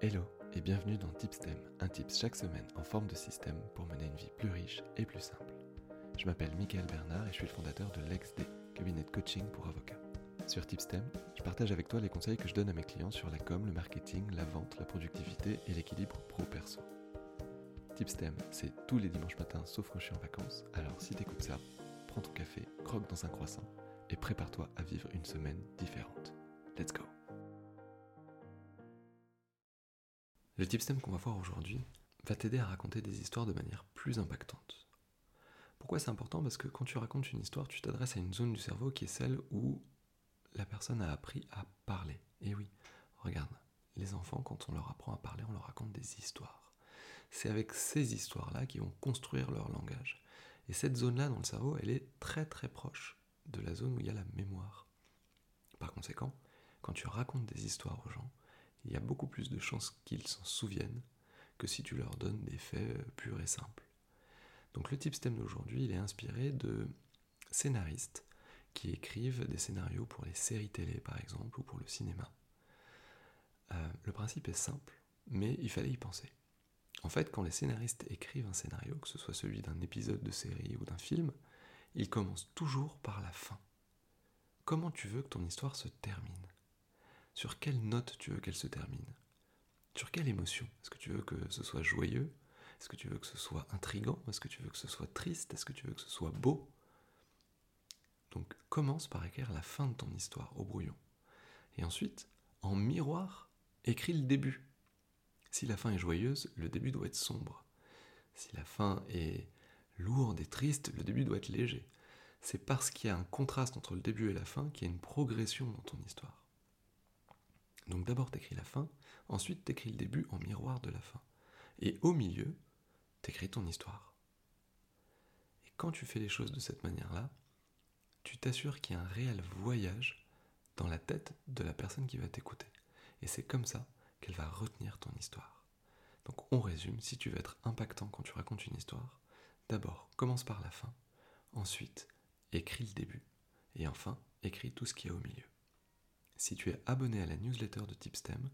Hello et bienvenue dans Tipstem, un tips chaque semaine en forme de système pour mener une vie plus riche et plus simple. Je m'appelle Michael Bernard et je suis le fondateur de LexD, cabinet de coaching pour avocats. Sur Tipstem, je partage avec toi les conseils que je donne à mes clients sur la com, le marketing, la vente, la productivité et l'équilibre pro-perso. Tipstem, c'est tous les dimanches matins sauf quand je suis en vacances, alors si t'écoutes ça, prends ton café, croque dans un croissant et prépare-toi à vivre une semaine différente. Let's go Le tipstem qu'on va voir aujourd'hui va t'aider à raconter des histoires de manière plus impactante. Pourquoi c'est important? Parce que quand tu racontes une histoire, tu t'adresses à une zone du cerveau qui est celle où la personne a appris à parler. Et oui, regarde, les enfants, quand on leur apprend à parler, on leur raconte des histoires. C'est avec ces histoires-là qu'ils vont construire leur langage. Et cette zone-là dans le cerveau, elle est très très proche de la zone où il y a la mémoire. Par conséquent, quand tu racontes des histoires aux gens, il y a beaucoup plus de chances qu'ils s'en souviennent que si tu leur donnes des faits euh, purs et simples. Donc le stem d'aujourd'hui, il est inspiré de scénaristes qui écrivent des scénarios pour les séries télé par exemple ou pour le cinéma. Euh, le principe est simple, mais il fallait y penser. En fait, quand les scénaristes écrivent un scénario, que ce soit celui d'un épisode de série ou d'un film, ils commencent toujours par la fin. Comment tu veux que ton histoire se termine? Sur quelle note tu veux qu'elle se termine? Sur quelle émotion? Est-ce que tu veux que ce soit joyeux? Est-ce que tu veux que ce soit intrigant? Est-ce que tu veux que ce soit triste? Est-ce que tu veux que ce soit beau? Donc commence par écrire la fin de ton histoire au brouillon. Et ensuite, en miroir, écris le début. Si la fin est joyeuse, le début doit être sombre. Si la fin est lourde et triste, le début doit être léger. C'est parce qu'il y a un contraste entre le début et la fin qu'il y a une progression dans ton histoire. Donc d'abord t'écris la fin, ensuite t'écris le début en miroir de la fin. Et au milieu, t'écris ton histoire. Et quand tu fais les choses de cette manière-là, tu t'assures qu'il y a un réel voyage dans la tête de la personne qui va t'écouter. Et c'est comme ça qu'elle va retenir ton histoire. Donc on résume, si tu veux être impactant quand tu racontes une histoire, d'abord commence par la fin, ensuite écris le début, et enfin écris tout ce qu'il y a au milieu. Si tu es abonné à la newsletter de Tipstem,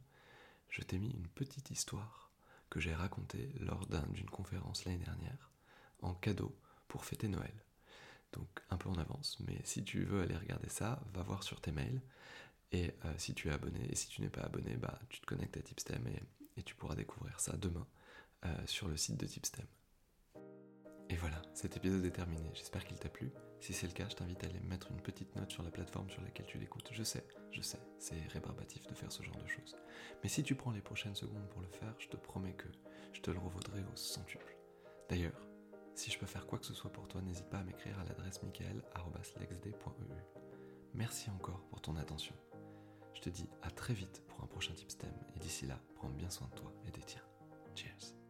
je t'ai mis une petite histoire que j'ai racontée lors d'une conférence l'année dernière, en cadeau pour fêter Noël. Donc un peu en avance, mais si tu veux aller regarder ça, va voir sur tes mails. Et euh, si tu es abonné, et si tu n'es pas abonné, bah, tu te connectes à Tipstem et, tu pourras découvrir ça demain euh, sur le site de Tipstem. Et voilà, cet épisode est terminé. J'espère qu'il t'a plu. Si c'est le cas, je t'invite à aller mettre une petite note sur la plateforme sur laquelle tu l'écoutes. Je sais, sais, c'est rébarbatif de faire ce genre de choses. Mais si tu prends les prochaines secondes pour le faire, je te promets que je te le revaudrai au centuple. D'ailleurs, si je peux faire quoi que ce soit pour toi, n'hésite pas à m'écrire à l'adresse michael.lexd.eu. Merci encore pour ton attention. Je te dis à très vite pour un prochain Tipstem et d'ici là, prends bien soin de toi et des tiens. Cheers